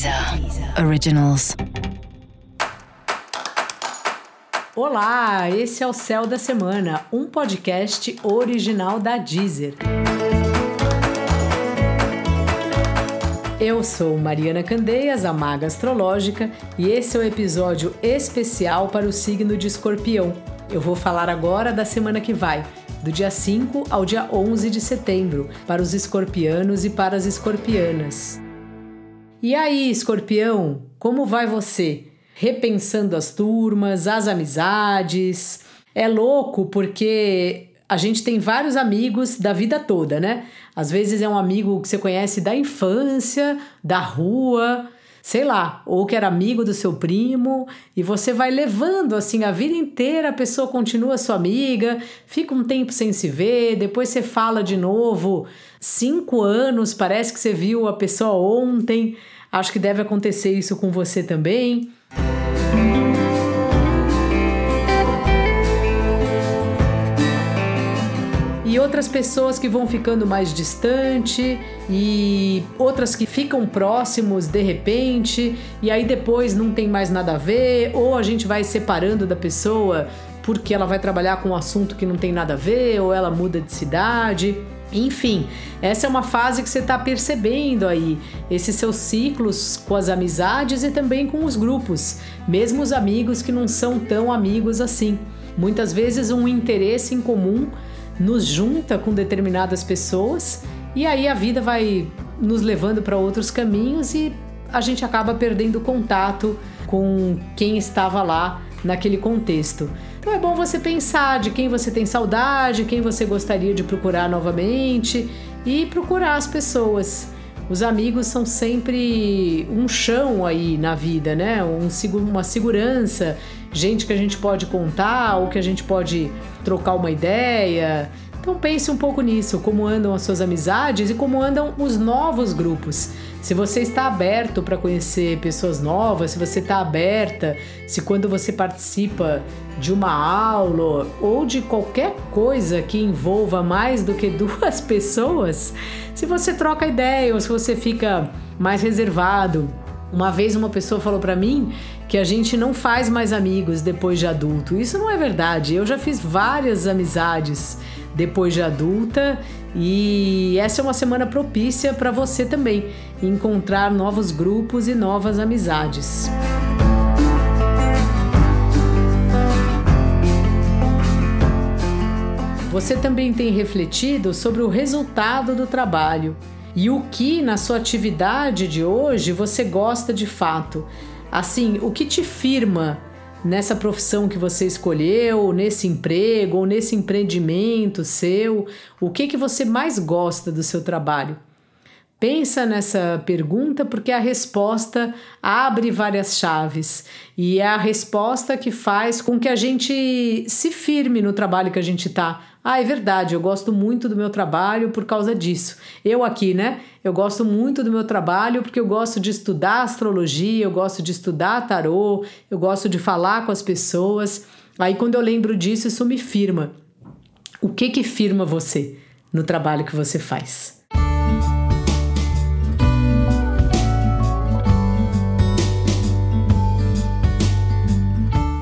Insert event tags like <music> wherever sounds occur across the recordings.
Deezer Originals. Olá, esse é o Céu da Semana, um podcast original da Deezer. Eu sou Mariana Candeias, a Maga Astrológica, e esse é o episódio especial para o signo de Escorpião. Eu vou falar agora da semana que vai, do dia 5 ao dia 11 de setembro, para os escorpianos e para as escorpianas. E aí, escorpião, como vai você? Repensando as turmas, as amizades. É louco porque a gente tem vários amigos da vida toda, né? Às vezes é um amigo que você conhece da infância, da rua, sei lá, ou que era amigo do seu primo, e você vai levando assim a vida inteira, a pessoa continua sua amiga, fica um tempo sem se ver, depois você fala de novo, cinco anos, parece que você viu a pessoa ontem. Acho que deve acontecer isso com você também. Outras pessoas que vão ficando mais distante e outras que ficam próximos de repente e aí depois não tem mais nada a ver ou a gente vai separando da pessoa porque ela vai trabalhar com um assunto que não tem nada a ver ou ela muda de cidade. Enfim, essa é uma fase que você está percebendo aí, esses seus ciclos com as amizades e também com os grupos, mesmo os amigos que não são tão amigos assim. Muitas vezes um interesse em comum nos junta com determinadas pessoas e aí a vida vai nos levando para outros caminhos e a gente acaba perdendo contato com quem estava lá naquele contexto. Então é bom você pensar de quem você tem saudade, quem você gostaria de procurar novamente e procurar as pessoas. Os amigos são sempre um chão aí na vida, né? Um, uma segurança, gente que a gente pode contar ou que a gente pode trocar uma ideia. Então pense um pouco nisso, como andam as suas amizades e como andam os novos grupos. Se você está aberto para conhecer pessoas novas, se você está aberta, se quando você participa de uma aula ou de qualquer coisa que envolva mais do que <laughs> duas pessoas, se você troca ideia ou se você fica mais reservado. Uma vez uma pessoa falou para mim que a gente não faz mais amigos depois de adulto. Isso não é verdade. Eu já fiz várias amizades depois de adulta e essa é uma semana propícia para você também encontrar novos grupos e novas amizades. Você também tem refletido sobre o resultado do trabalho e o que na sua atividade de hoje você gosta de fato. Assim, o que te firma nessa profissão que você escolheu, nesse emprego ou nesse empreendimento seu? O que que você mais gosta do seu trabalho? Pensa nessa pergunta porque a resposta abre várias chaves e é a resposta que faz com que a gente se firme no trabalho que a gente está. Ah, é verdade, eu gosto muito do meu trabalho por causa disso. Eu aqui, né? Eu gosto muito do meu trabalho porque eu gosto de estudar astrologia, eu gosto de estudar tarô, eu gosto de falar com as pessoas. Aí quando eu lembro disso, isso me firma. O que que firma você no trabalho que você faz?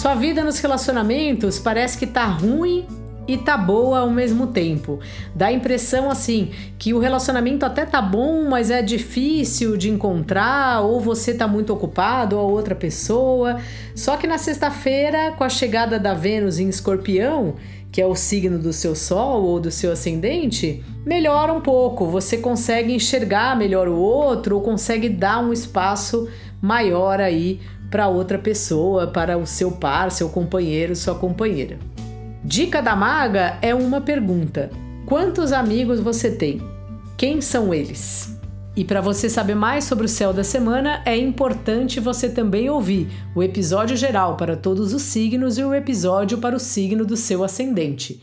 Sua vida nos relacionamentos parece que tá ruim e tá boa ao mesmo tempo. Dá a impressão assim que o relacionamento até tá bom, mas é difícil de encontrar, ou você tá muito ocupado, ou a outra pessoa. Só que na sexta-feira, com a chegada da Vênus em Escorpião, que é o signo do seu sol ou do seu ascendente, melhora um pouco. Você consegue enxergar melhor o outro ou consegue dar um espaço maior aí para outra pessoa, para o seu par, seu companheiro, sua companheira. Dica da maga é uma pergunta: quantos amigos você tem? Quem são eles? E para você saber mais sobre o céu da semana, é importante você também ouvir o episódio geral para todos os signos e o episódio para o signo do seu ascendente.